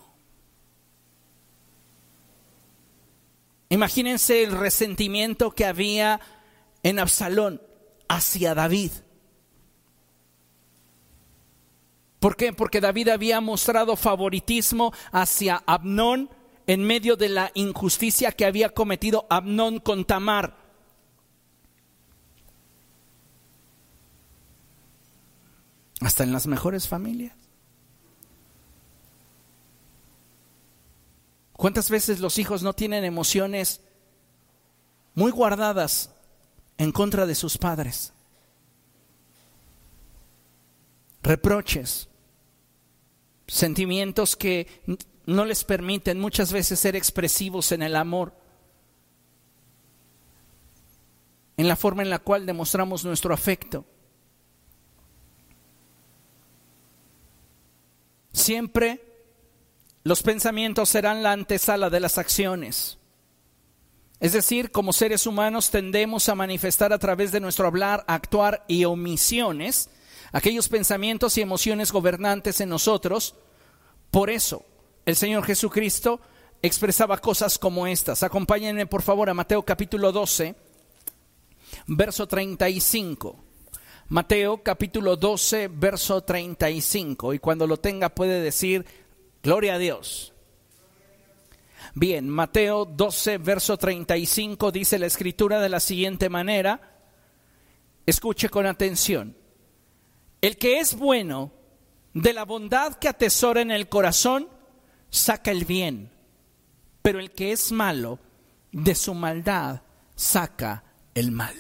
Imagínense el resentimiento que había en Absalón hacia David. ¿Por qué? Porque David había mostrado favoritismo hacia Abnón en medio de la injusticia que había cometido Abnón con Tamar. Hasta en las mejores familias. ¿Cuántas veces los hijos no tienen emociones muy guardadas en contra de sus padres? Reproches, sentimientos que no les permiten muchas veces ser expresivos en el amor, en la forma en la cual demostramos nuestro afecto. Siempre los pensamientos serán la antesala de las acciones. Es decir, como seres humanos tendemos a manifestar a través de nuestro hablar, actuar y omisiones aquellos pensamientos y emociones gobernantes en nosotros. Por eso, el Señor Jesucristo expresaba cosas como estas. Acompáñenme por favor a Mateo capítulo 12, verso 35. Mateo capítulo 12, verso 35. Y cuando lo tenga puede decir, Gloria a Dios. Bien, Mateo 12, verso 35 dice la escritura de la siguiente manera. Escuche con atención. El que es bueno, de la bondad que atesora en el corazón, saca el bien. Pero el que es malo, de su maldad, saca el mal.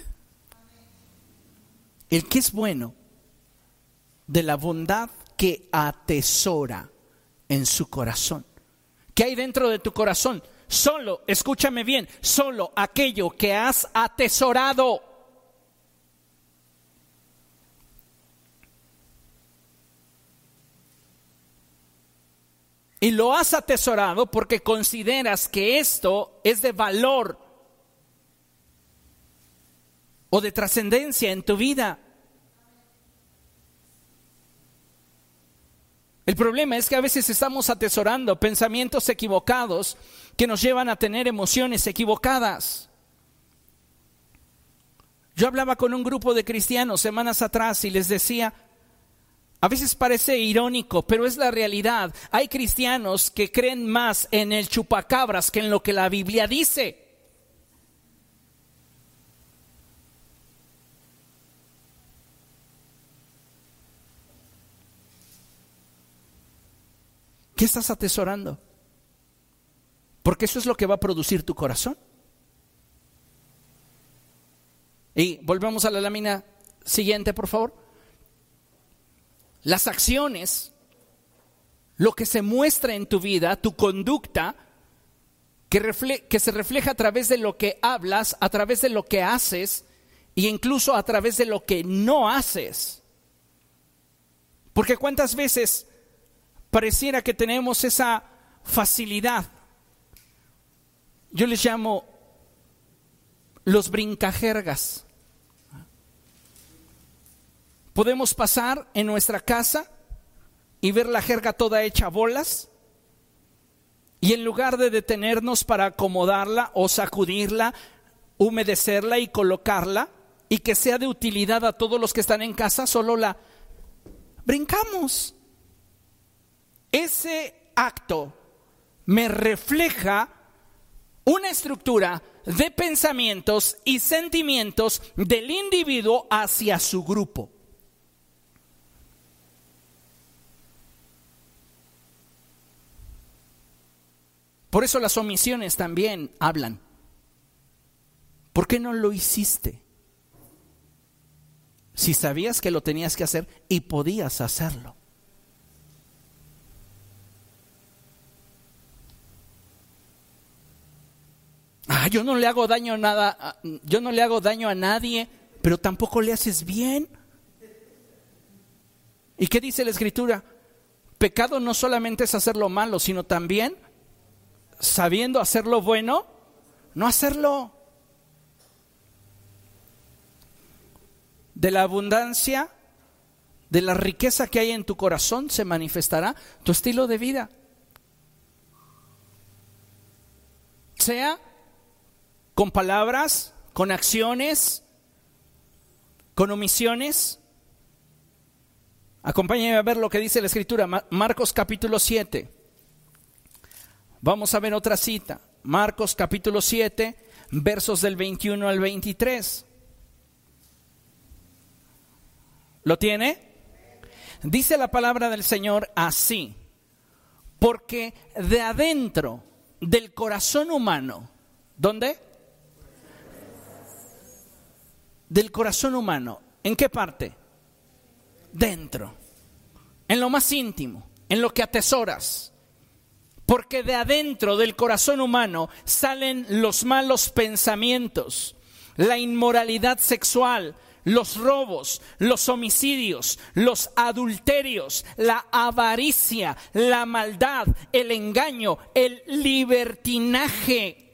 El que es bueno, de la bondad que atesora en su corazón. ¿Qué hay dentro de tu corazón? Solo, escúchame bien, solo aquello que has atesorado. Y lo has atesorado porque consideras que esto es de valor o de trascendencia en tu vida. El problema es que a veces estamos atesorando pensamientos equivocados que nos llevan a tener emociones equivocadas. Yo hablaba con un grupo de cristianos semanas atrás y les decía, a veces parece irónico, pero es la realidad. Hay cristianos que creen más en el chupacabras que en lo que la Biblia dice. ¿Qué estás atesorando? Porque eso es lo que va a producir tu corazón. Y volvemos a la lámina siguiente, por favor. Las acciones, lo que se muestra en tu vida, tu conducta, que, que, se refleja a través de lo que hablas, a través de lo que haces e incluso a través de lo que no haces. Porque cuántas veces pareciera que tenemos esa facilidad. Yo les llamo los brincajergas. Podemos pasar en nuestra casa y ver la jerga toda hecha bolas y en lugar de detenernos para acomodarla o sacudirla, humedecerla y colocarla y que sea de utilidad a todos los que están en casa, solo la brincamos. Ese acto me refleja una estructura de pensamientos y sentimientos del individuo hacia su grupo. Por eso las omisiones también hablan. ¿Por qué no lo hiciste? Si sabías que lo tenías que hacer y podías hacerlo. Ah, yo no le hago daño a nada, yo no le hago daño a nadie, pero tampoco le haces bien. ¿Y qué dice la escritura? pecado no solamente es hacer lo malo, sino también sabiendo hacer lo bueno, no hacerlo. De la abundancia, de la riqueza que hay en tu corazón se manifestará tu estilo de vida. Sea con palabras, con acciones, con omisiones. Acompáñenme a ver lo que dice la escritura, Marcos capítulo 7. Vamos a ver otra cita, Marcos capítulo 7, versos del 21 al 23. ¿Lo tiene? Dice la palabra del Señor así, porque de adentro del corazón humano, ¿dónde? Del corazón humano, ¿en qué parte? Dentro, en lo más íntimo, en lo que atesoras. Porque de adentro del corazón humano salen los malos pensamientos, la inmoralidad sexual, los robos, los homicidios, los adulterios, la avaricia, la maldad, el engaño, el libertinaje,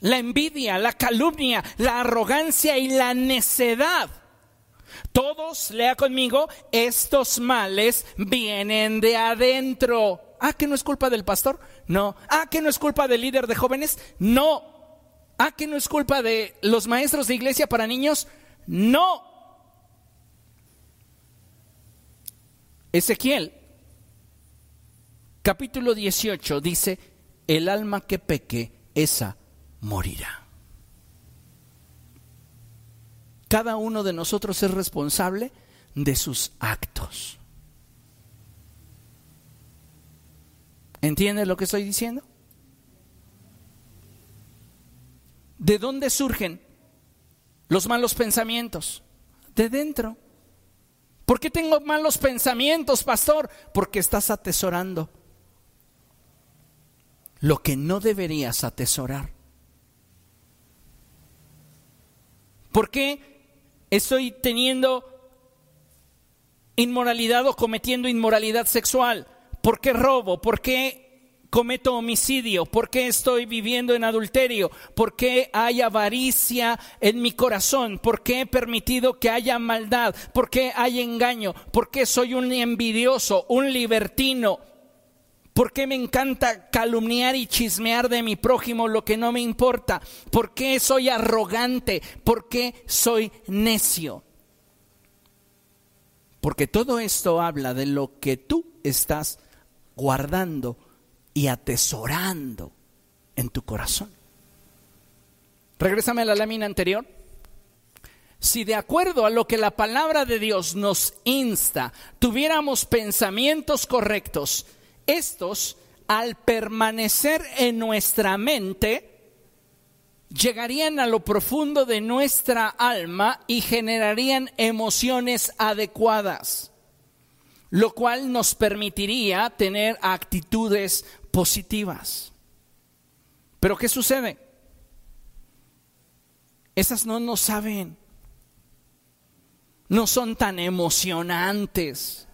la envidia, la calumnia, la arrogancia y la necedad. Todos, lea conmigo, estos males vienen de adentro. Ah, que no es culpa del pastor. No. Ah, que no es culpa del líder de jóvenes. No. Ah, que no es culpa de los maestros de iglesia para niños. No. Ezequiel, capítulo 18, dice, el alma que peque, esa morirá. Cada uno de nosotros es responsable de sus actos. ¿Entiendes lo que estoy diciendo? ¿De dónde surgen los malos pensamientos? De dentro. ¿Por qué tengo malos pensamientos, pastor? Porque estás atesorando lo que no deberías atesorar. ¿Por qué estoy teniendo inmoralidad o cometiendo inmoralidad sexual? ¿Por qué robo? ¿Por qué cometo homicidio? ¿Por qué estoy viviendo en adulterio? ¿Por qué hay avaricia en mi corazón? ¿Por qué he permitido que haya maldad? ¿Por qué hay engaño? ¿Por qué soy un envidioso, un libertino? ¿Por qué me encanta calumniar y chismear de mi prójimo lo que no me importa? ¿Por qué soy arrogante? ¿Por qué soy necio? Porque todo esto habla de lo que tú estás guardando y atesorando en tu corazón. Regrésame a la lámina anterior. Si de acuerdo a lo que la palabra de Dios nos insta, tuviéramos pensamientos correctos, estos, al permanecer en nuestra mente, llegarían a lo profundo de nuestra alma y generarían emociones adecuadas, lo cual nos permitiría tener actitudes positivas. Pero ¿qué sucede? Esas no nos saben, no son tan emocionantes.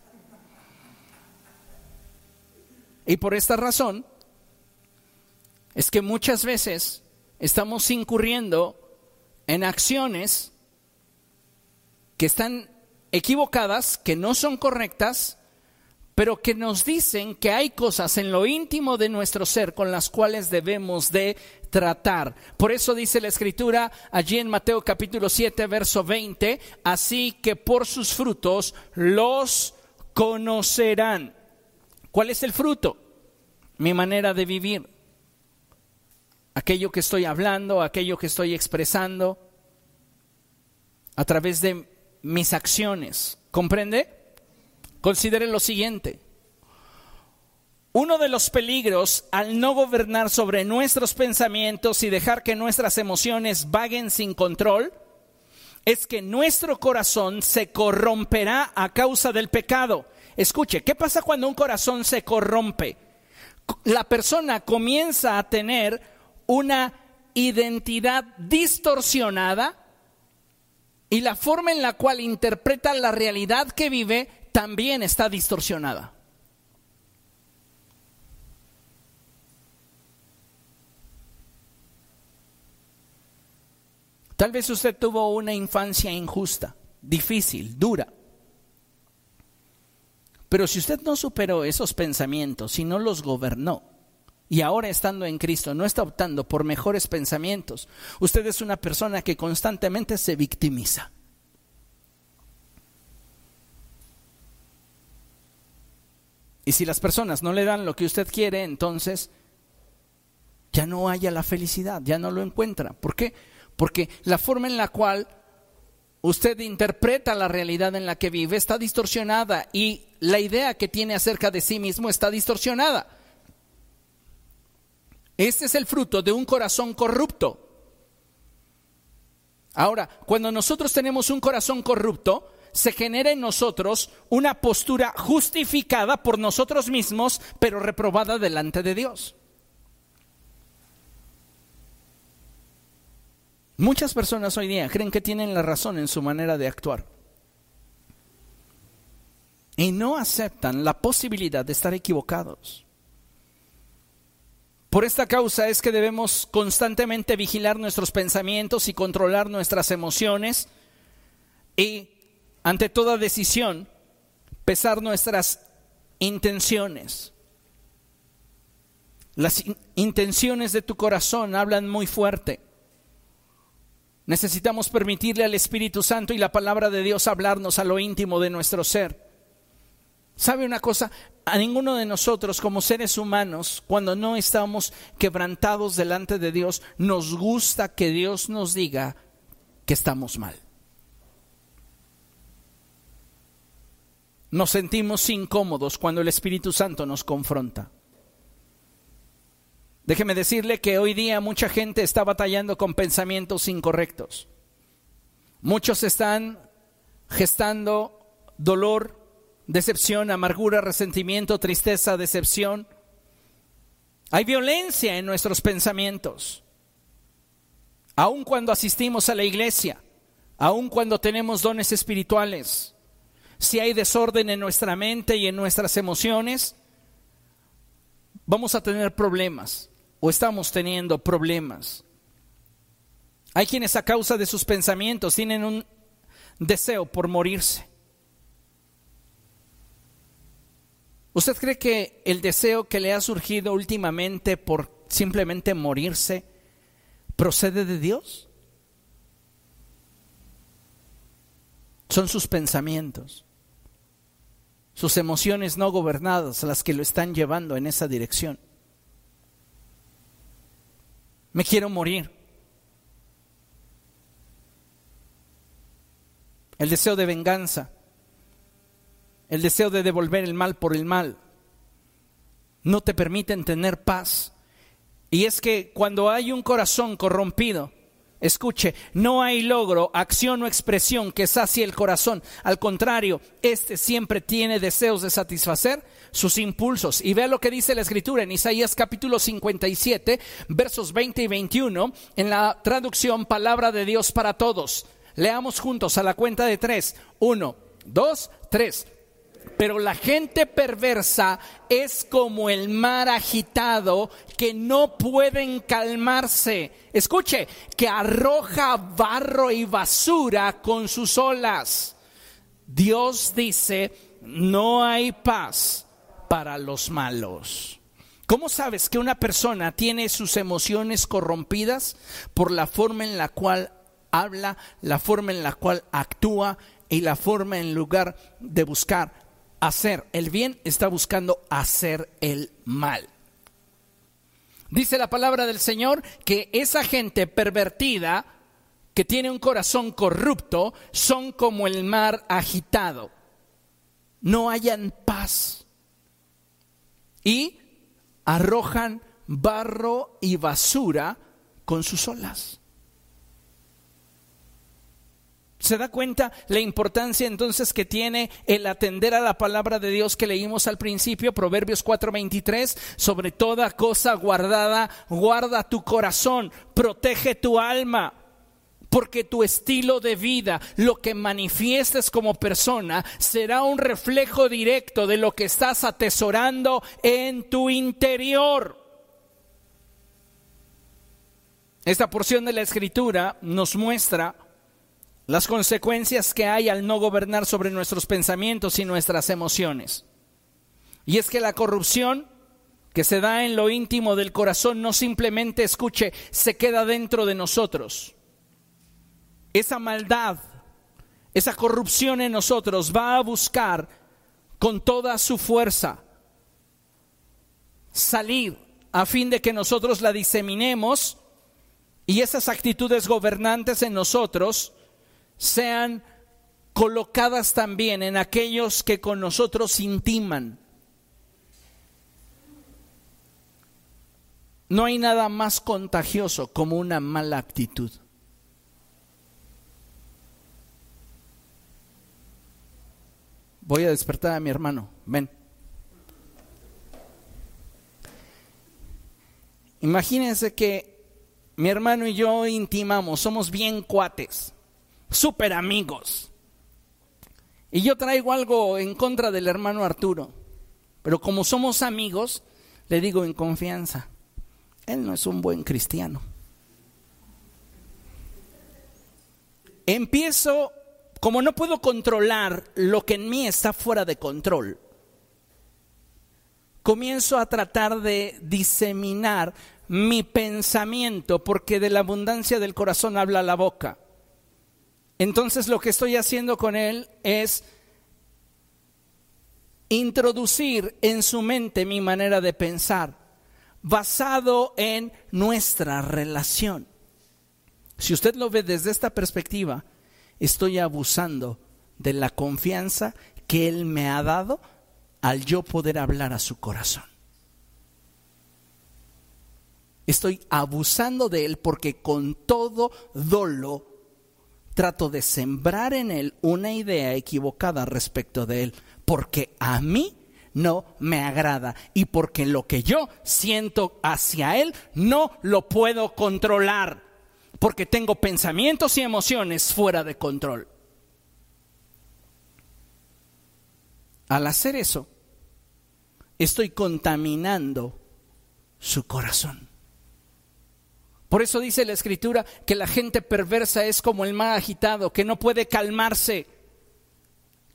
Y por esta razón es que muchas veces estamos incurriendo en acciones que están equivocadas, que no son correctas, pero que nos dicen que hay cosas en lo íntimo de nuestro ser con las cuales debemos de tratar. Por eso dice la escritura allí en Mateo capítulo 7, verso 20, así que por sus frutos los conocerán. ¿Cuál es el fruto? Mi manera de vivir. Aquello que estoy hablando, aquello que estoy expresando a través de mis acciones. ¿Comprende? Considere lo siguiente. Uno de los peligros al no gobernar sobre nuestros pensamientos y dejar que nuestras emociones vaguen sin control es que nuestro corazón se corromperá a causa del pecado. Escuche, ¿qué pasa cuando un corazón se corrompe? La persona comienza a tener una identidad distorsionada y la forma en la cual interpreta la realidad que vive también está distorsionada. Tal vez usted tuvo una infancia injusta, difícil, dura. Pero si usted no superó esos pensamientos, y no los gobernó, y ahora estando en Cristo no está optando por mejores pensamientos, usted es una persona que constantemente se victimiza. Y si las personas no le dan lo que usted quiere, entonces ya no haya la felicidad, ya no lo encuentra. ¿Por qué? Porque la forma en la cual usted interpreta la realidad en la que vive está distorsionada y la idea que tiene acerca de sí mismo está distorsionada. Este es el fruto de un corazón corrupto. Ahora, cuando nosotros tenemos un corazón corrupto, se genera en nosotros una postura justificada por nosotros mismos, pero reprobada delante de Dios. Muchas personas hoy día creen que tienen la razón en su manera de actuar y no aceptan la posibilidad de estar equivocados. Por esta causa es que debemos constantemente vigilar nuestros pensamientos y controlar nuestras emociones y ante toda decisión pesar nuestras intenciones. Las intenciones de tu corazón hablan muy fuerte. Necesitamos permitirle al Espíritu Santo y la palabra de Dios hablarnos a lo íntimo de nuestro ser. ¿Sabe una cosa? A ninguno de nosotros como seres humanos, cuando no estamos quebrantados delante de Dios, nos gusta que Dios nos diga que estamos mal. Nos sentimos incómodos cuando el Espíritu Santo nos confronta. Déjeme decirle que hoy día mucha gente está batallando con pensamientos incorrectos. Muchos están gestando dolor, decepción, amargura, resentimiento, tristeza, decepción. Hay violencia en nuestros pensamientos. Aun cuando asistimos a la iglesia, aun cuando tenemos dones espirituales, si hay desorden en nuestra mente y en nuestras emociones, vamos a tener problemas o estamos teniendo problemas. Hay quienes a causa de sus pensamientos tienen un deseo por morirse. ¿Usted cree que el deseo que le ha surgido últimamente por simplemente morirse procede de Dios? Son sus pensamientos, sus emociones no gobernadas las que lo están llevando en esa dirección me quiero morir. El deseo de venganza, el deseo de devolver el mal por el mal, no te permiten tener paz. Y es que cuando hay un corazón corrompido, Escuche, no hay logro, acción o expresión que sacie el corazón. Al contrario, este siempre tiene deseos de satisfacer sus impulsos. Y vea lo que dice la escritura en Isaías capítulo 57, versos 20 y 21, en la traducción Palabra de Dios para Todos. Leamos juntos a la cuenta de tres. Uno, dos, tres. Pero la gente perversa es como el mar agitado que no pueden calmarse. Escuche, que arroja barro y basura con sus olas. Dios dice, no hay paz para los malos. ¿Cómo sabes que una persona tiene sus emociones corrompidas? Por la forma en la cual habla, la forma en la cual actúa y la forma en lugar de buscar hacer el bien, está buscando hacer el mal. Dice la palabra del Señor que esa gente pervertida, que tiene un corazón corrupto, son como el mar agitado. No hayan paz. Y arrojan barro y basura con sus olas. ¿Se da cuenta la importancia entonces que tiene el atender a la palabra de Dios que leímos al principio, Proverbios 4:23? Sobre toda cosa guardada, guarda tu corazón, protege tu alma, porque tu estilo de vida, lo que manifiestes como persona, será un reflejo directo de lo que estás atesorando en tu interior. Esta porción de la escritura nos muestra las consecuencias que hay al no gobernar sobre nuestros pensamientos y nuestras emociones. Y es que la corrupción que se da en lo íntimo del corazón no simplemente escuche, se queda dentro de nosotros. Esa maldad, esa corrupción en nosotros va a buscar con toda su fuerza salir a fin de que nosotros la diseminemos y esas actitudes gobernantes en nosotros sean colocadas también en aquellos que con nosotros intiman. No hay nada más contagioso como una mala actitud. Voy a despertar a mi hermano. Ven. Imagínense que mi hermano y yo intimamos, somos bien cuates súper amigos. Y yo traigo algo en contra del hermano Arturo, pero como somos amigos, le digo en confianza, él no es un buen cristiano. Empiezo, como no puedo controlar lo que en mí está fuera de control, comienzo a tratar de diseminar mi pensamiento, porque de la abundancia del corazón habla la boca. Entonces lo que estoy haciendo con él es introducir en su mente mi manera de pensar, basado en nuestra relación. Si usted lo ve desde esta perspectiva, estoy abusando de la confianza que Él me ha dado al yo poder hablar a su corazón. Estoy abusando de Él porque con todo dolo trato de sembrar en él una idea equivocada respecto de él, porque a mí no me agrada y porque lo que yo siento hacia él no lo puedo controlar, porque tengo pensamientos y emociones fuera de control. Al hacer eso, estoy contaminando su corazón. Por eso dice la escritura que la gente perversa es como el mar agitado, que no puede calmarse,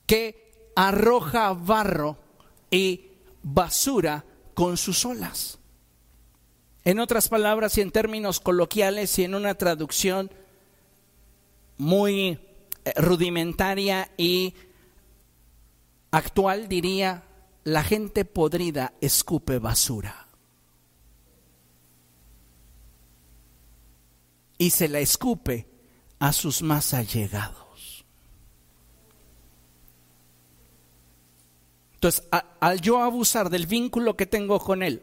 que arroja barro y basura con sus olas. En otras palabras y en términos coloquiales y en una traducción muy eh, rudimentaria y actual diría, la gente podrida escupe basura. Y se la escupe a sus más allegados. Entonces, al yo abusar del vínculo que tengo con Él,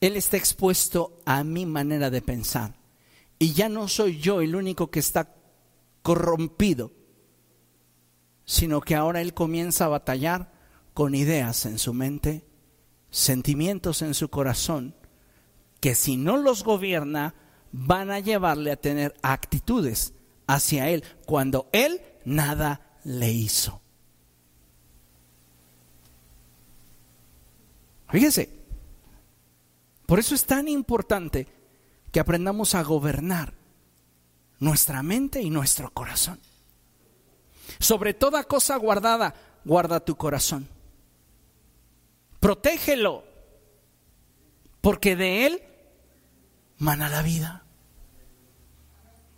Él está expuesto a mi manera de pensar. Y ya no soy yo el único que está corrompido, sino que ahora Él comienza a batallar con ideas en su mente, sentimientos en su corazón, que si no los gobierna, van a llevarle a tener actitudes hacia Él cuando Él nada le hizo. Fíjese, por eso es tan importante que aprendamos a gobernar nuestra mente y nuestro corazón. Sobre toda cosa guardada, guarda tu corazón. Protégelo, porque de él mana la vida.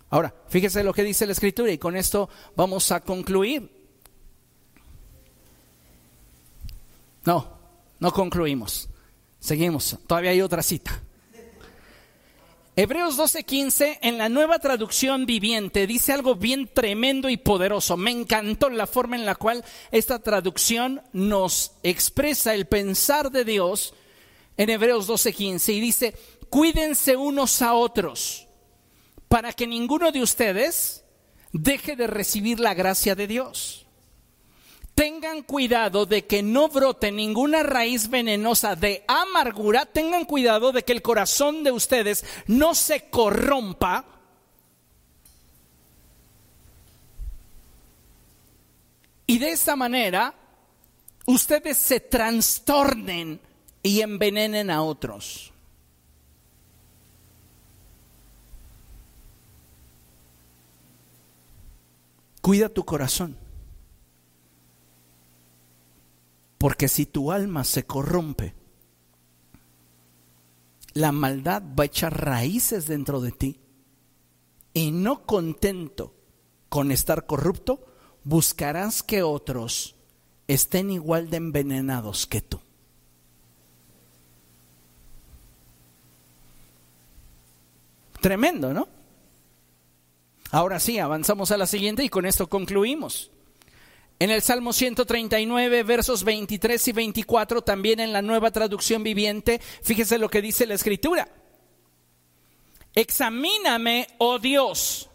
Ahora, fíjese lo que dice la escritura y con esto vamos a concluir. No, no concluimos. Seguimos, todavía hay otra cita. Hebreos 12:15 en la nueva traducción viviente dice algo bien tremendo y poderoso. Me encantó la forma en la cual esta traducción nos expresa el pensar de Dios en Hebreos 12:15 y dice, cuídense unos a otros para que ninguno de ustedes deje de recibir la gracia de Dios. Tengan cuidado de que no brote ninguna raíz venenosa de amargura. Tengan cuidado de que el corazón de ustedes no se corrompa. Y de esta manera, ustedes se trastornen y envenenen a otros. Cuida tu corazón. Porque si tu alma se corrompe, la maldad va a echar raíces dentro de ti. Y no contento con estar corrupto, buscarás que otros estén igual de envenenados que tú. Tremendo, ¿no? Ahora sí, avanzamos a la siguiente y con esto concluimos. En el Salmo 139, versos 23 y 24, también en la nueva traducción viviente, fíjese lo que dice la escritura. Examíname, oh Dios,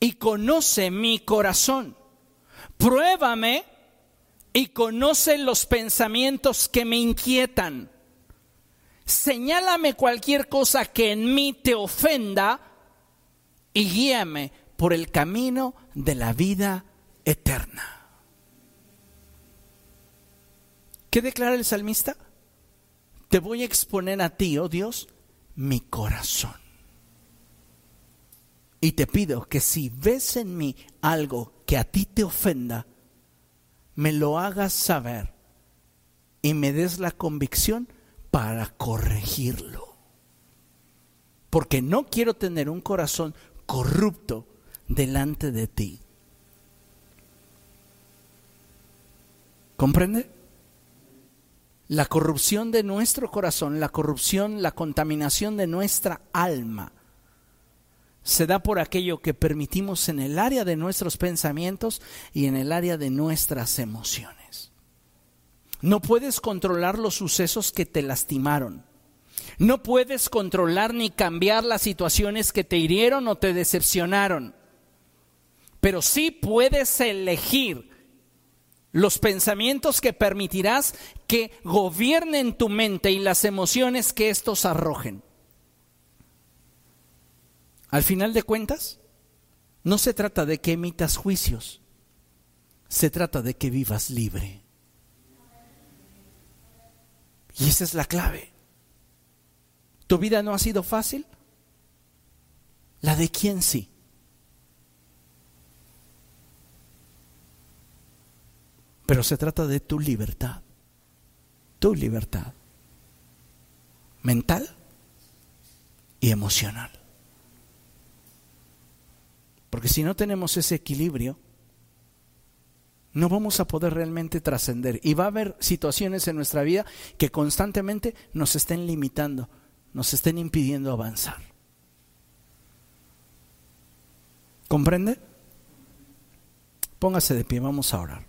y conoce mi corazón. Pruébame y conoce los pensamientos que me inquietan. Señálame cualquier cosa que en mí te ofenda y guíame por el camino de la vida eterna. ¿Qué declara el salmista? Te voy a exponer a ti, oh Dios, mi corazón. Y te pido que si ves en mí algo que a ti te ofenda, me lo hagas saber y me des la convicción para corregirlo. Porque no quiero tener un corazón corrupto delante de ti. ¿Comprende? La corrupción de nuestro corazón, la corrupción, la contaminación de nuestra alma, se da por aquello que permitimos en el área de nuestros pensamientos y en el área de nuestras emociones. No puedes controlar los sucesos que te lastimaron. No puedes controlar ni cambiar las situaciones que te hirieron o te decepcionaron. Pero sí puedes elegir los pensamientos que permitirás que gobiernen tu mente y las emociones que estos arrojen. Al final de cuentas, no se trata de que emitas juicios, se trata de que vivas libre. Y esa es la clave. ¿Tu vida no ha sido fácil? ¿La de quién sí? Pero se trata de tu libertad. Tu libertad. Mental y emocional. Porque si no tenemos ese equilibrio, no vamos a poder realmente trascender. Y va a haber situaciones en nuestra vida que constantemente nos estén limitando, nos estén impidiendo avanzar. ¿Comprende? Póngase de pie, vamos a orar.